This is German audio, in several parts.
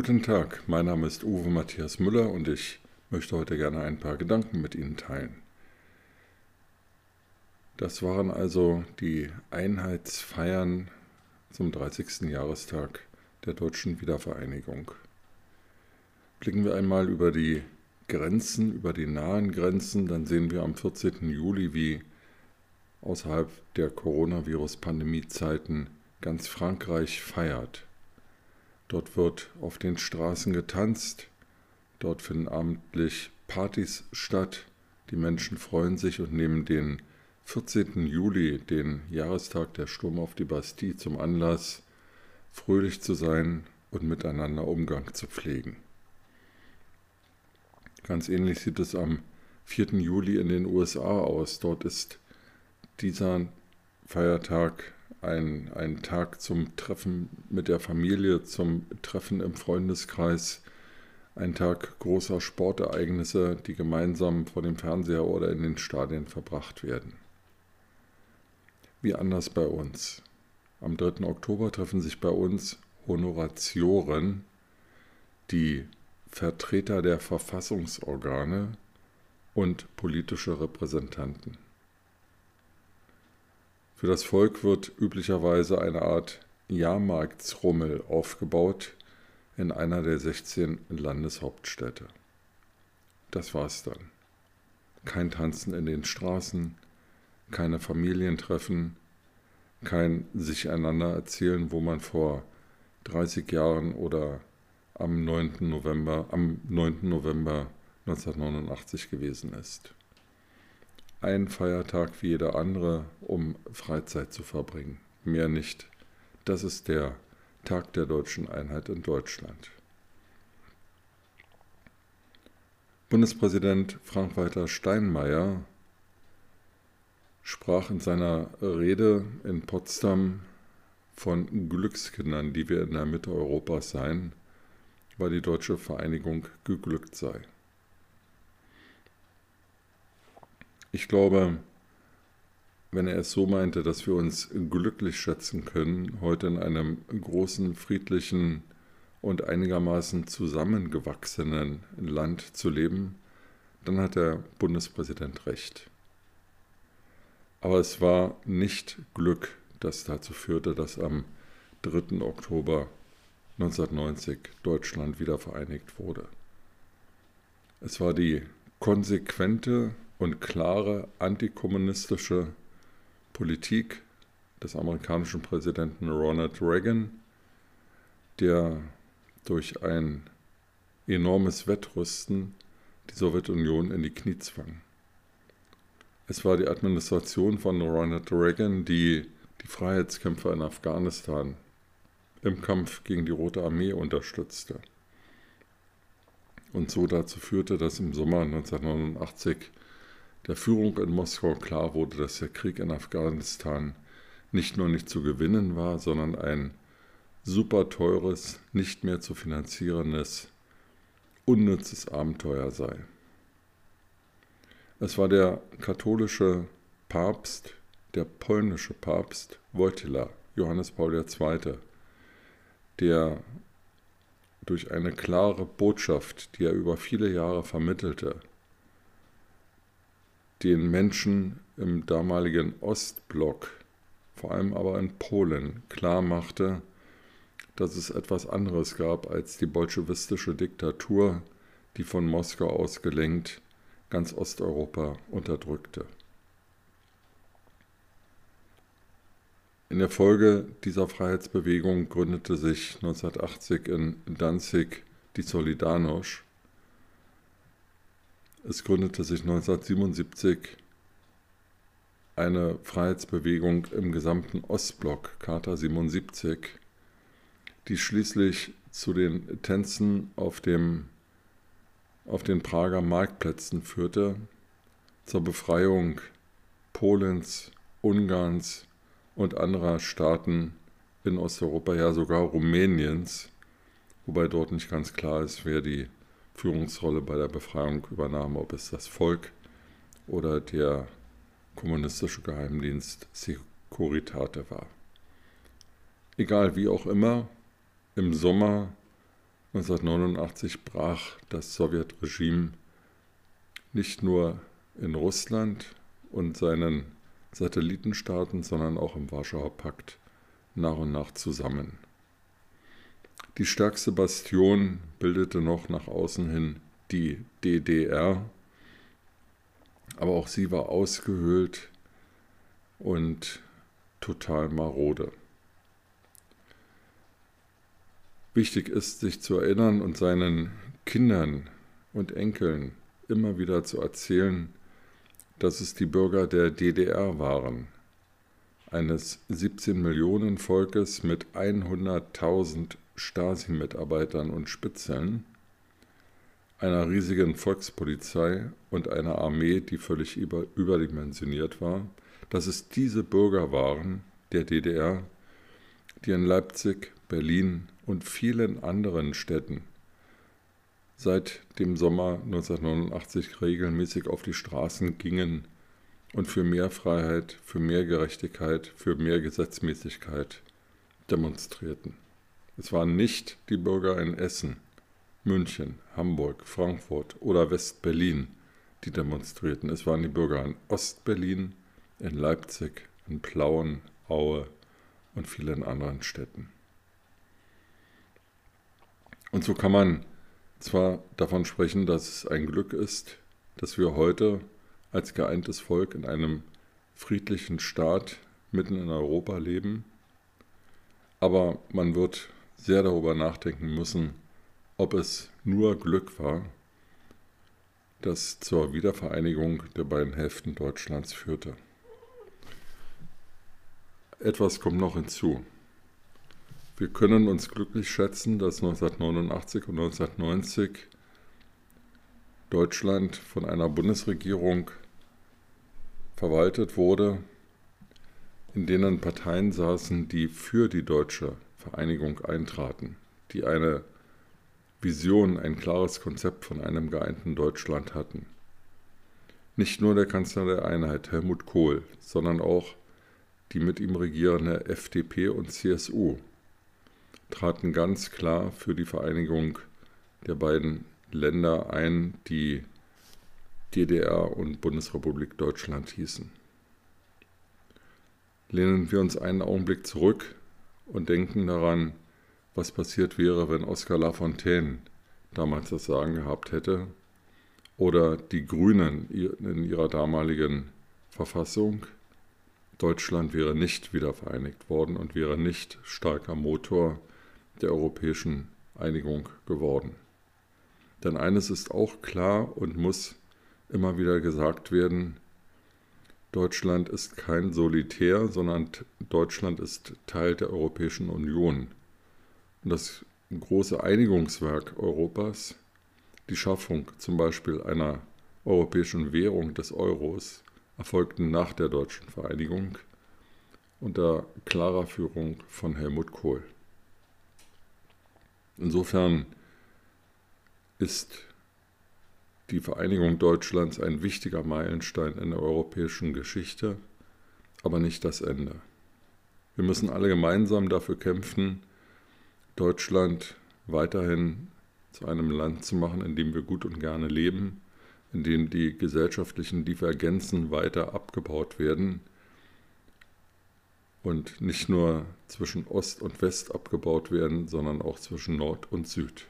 Guten Tag, mein Name ist Uwe Matthias Müller und ich möchte heute gerne ein paar Gedanken mit Ihnen teilen. Das waren also die Einheitsfeiern zum 30. Jahrestag der deutschen Wiedervereinigung. Blicken wir einmal über die Grenzen, über die nahen Grenzen, dann sehen wir am 14. Juli, wie außerhalb der Coronavirus-Pandemie-Zeiten ganz Frankreich feiert. Dort wird auf den Straßen getanzt, dort finden abendlich Partys statt, die Menschen freuen sich und nehmen den 14. Juli, den Jahrestag der Sturm auf die Bastille, zum Anlass, fröhlich zu sein und miteinander Umgang zu pflegen. Ganz ähnlich sieht es am 4. Juli in den USA aus. Dort ist dieser Feiertag ein, ein Tag zum Treffen mit der Familie, zum Treffen im Freundeskreis, ein Tag großer Sportereignisse, die gemeinsam vor dem Fernseher oder in den Stadien verbracht werden. Wie anders bei uns. Am 3. Oktober treffen sich bei uns Honoratioren, die Vertreter der Verfassungsorgane und politische Repräsentanten. Für das Volk wird üblicherweise eine Art Jahrmarktsrummel aufgebaut in einer der 16 Landeshauptstädte. Das war's dann. Kein Tanzen in den Straßen, keine Familientreffen, kein sich einander erzählen, wo man vor 30 Jahren oder am 9. November, am 9. November 1989 gewesen ist ein Feiertag wie jeder andere, um Freizeit zu verbringen. Mehr nicht. Das ist der Tag der deutschen Einheit in Deutschland. Bundespräsident Frank-Walter Steinmeier sprach in seiner Rede in Potsdam von Glückskindern, die wir in der Mitte Europas seien, weil die deutsche Vereinigung geglückt sei. Ich glaube, wenn er es so meinte, dass wir uns glücklich schätzen können, heute in einem großen, friedlichen und einigermaßen zusammengewachsenen Land zu leben, dann hat der Bundespräsident recht. Aber es war nicht Glück, das dazu führte, dass am 3. Oktober 1990 Deutschland wieder vereinigt wurde. Es war die konsequente und klare antikommunistische Politik des amerikanischen Präsidenten Ronald Reagan, der durch ein enormes Wettrüsten die Sowjetunion in die Knie zwang. Es war die Administration von Ronald Reagan, die die Freiheitskämpfer in Afghanistan im Kampf gegen die Rote Armee unterstützte und so dazu führte, dass im Sommer 1989 der Führung in Moskau klar wurde, dass der Krieg in Afghanistan nicht nur nicht zu gewinnen war, sondern ein super teures, nicht mehr zu finanzierendes, unnützes Abenteuer sei. Es war der katholische Papst, der polnische Papst Wojtyla, Johannes Paul II., der durch eine klare Botschaft, die er über viele Jahre vermittelte, den Menschen im damaligen Ostblock, vor allem aber in Polen, klar machte, dass es etwas anderes gab als die bolschewistische Diktatur, die von Moskau aus gelenkt ganz Osteuropa unterdrückte. In der Folge dieser Freiheitsbewegung gründete sich 1980 in Danzig die Solidarność, es gründete sich 1977 eine Freiheitsbewegung im gesamten Ostblock, Charta 77, die schließlich zu den Tänzen auf, dem, auf den Prager Marktplätzen führte, zur Befreiung Polens, Ungarns und anderer Staaten in Osteuropa, ja sogar Rumäniens, wobei dort nicht ganz klar ist, wer die Führungsrolle bei der Befreiung übernahm, ob es das Volk oder der kommunistische Geheimdienst Securitate war. Egal wie auch immer, im Sommer 1989 brach das Sowjetregime nicht nur in Russland und seinen Satellitenstaaten, sondern auch im Warschauer Pakt nach und nach zusammen. Die stärkste Bastion bildete noch nach außen hin die DDR, aber auch sie war ausgehöhlt und total marode. Wichtig ist, sich zu erinnern und seinen Kindern und Enkeln immer wieder zu erzählen, dass es die Bürger der DDR waren, eines 17 Millionen Volkes mit 100.000 Stasi-Mitarbeitern und Spitzeln, einer riesigen Volkspolizei und einer Armee, die völlig über, überdimensioniert war, dass es diese Bürger waren der DDR, die in Leipzig, Berlin und vielen anderen Städten seit dem Sommer 1989 regelmäßig auf die Straßen gingen und für mehr Freiheit, für mehr Gerechtigkeit, für mehr Gesetzmäßigkeit demonstrierten. Es waren nicht die Bürger in Essen, München, Hamburg, Frankfurt oder West-Berlin, die demonstrierten. Es waren die Bürger in Ost-Berlin, in Leipzig, in Plauen, Aue und vielen anderen Städten. Und so kann man zwar davon sprechen, dass es ein Glück ist, dass wir heute als geeintes Volk in einem friedlichen Staat mitten in Europa leben, aber man wird sehr darüber nachdenken müssen, ob es nur Glück war, das zur Wiedervereinigung der beiden Hälften Deutschlands führte. Etwas kommt noch hinzu. Wir können uns glücklich schätzen, dass 1989 und 1990 Deutschland von einer Bundesregierung verwaltet wurde, in denen Parteien saßen, die für die deutsche Vereinigung eintraten, die eine Vision, ein klares Konzept von einem geeinten Deutschland hatten. Nicht nur der Kanzler der Einheit, Helmut Kohl, sondern auch die mit ihm regierende FDP und CSU traten ganz klar für die Vereinigung der beiden Länder ein, die DDR und Bundesrepublik Deutschland hießen. Lehnen wir uns einen Augenblick zurück und denken daran, was passiert wäre, wenn Oskar Lafontaine damals das Sagen gehabt hätte oder die Grünen in ihrer damaligen Verfassung. Deutschland wäre nicht wieder vereinigt worden und wäre nicht starker Motor der europäischen Einigung geworden. Denn eines ist auch klar und muss immer wieder gesagt werden, Deutschland ist kein Solitär, sondern Deutschland ist Teil der Europäischen Union. Und das große Einigungswerk Europas, die Schaffung zum Beispiel einer europäischen Währung des Euros, erfolgten nach der deutschen Vereinigung unter klarer Führung von Helmut Kohl. Insofern ist die Vereinigung Deutschlands ein wichtiger Meilenstein in der europäischen Geschichte, aber nicht das Ende. Wir müssen alle gemeinsam dafür kämpfen, Deutschland weiterhin zu einem Land zu machen, in dem wir gut und gerne leben, in dem die gesellschaftlichen Divergenzen weiter abgebaut werden, und nicht nur zwischen Ost und West abgebaut werden, sondern auch zwischen Nord und Süd.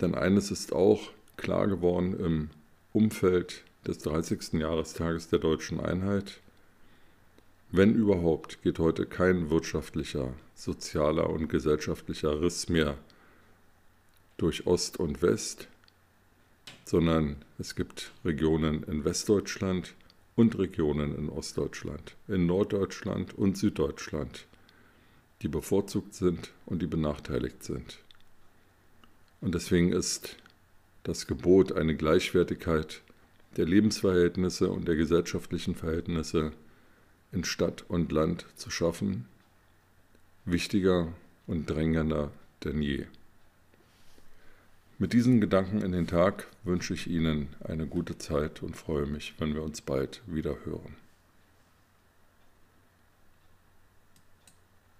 Denn eines ist auch klar geworden im Umfeld des 30. Jahrestages der deutschen Einheit. Wenn überhaupt, geht heute kein wirtschaftlicher, sozialer und gesellschaftlicher Riss mehr durch Ost und West, sondern es gibt Regionen in Westdeutschland, und Regionen in Ostdeutschland, in Norddeutschland und Süddeutschland, die bevorzugt sind und die benachteiligt sind. Und deswegen ist das Gebot, eine Gleichwertigkeit der Lebensverhältnisse und der gesellschaftlichen Verhältnisse in Stadt und Land zu schaffen, wichtiger und drängender denn je. Mit diesen Gedanken in den Tag wünsche ich Ihnen eine gute Zeit und freue mich, wenn wir uns bald wieder hören.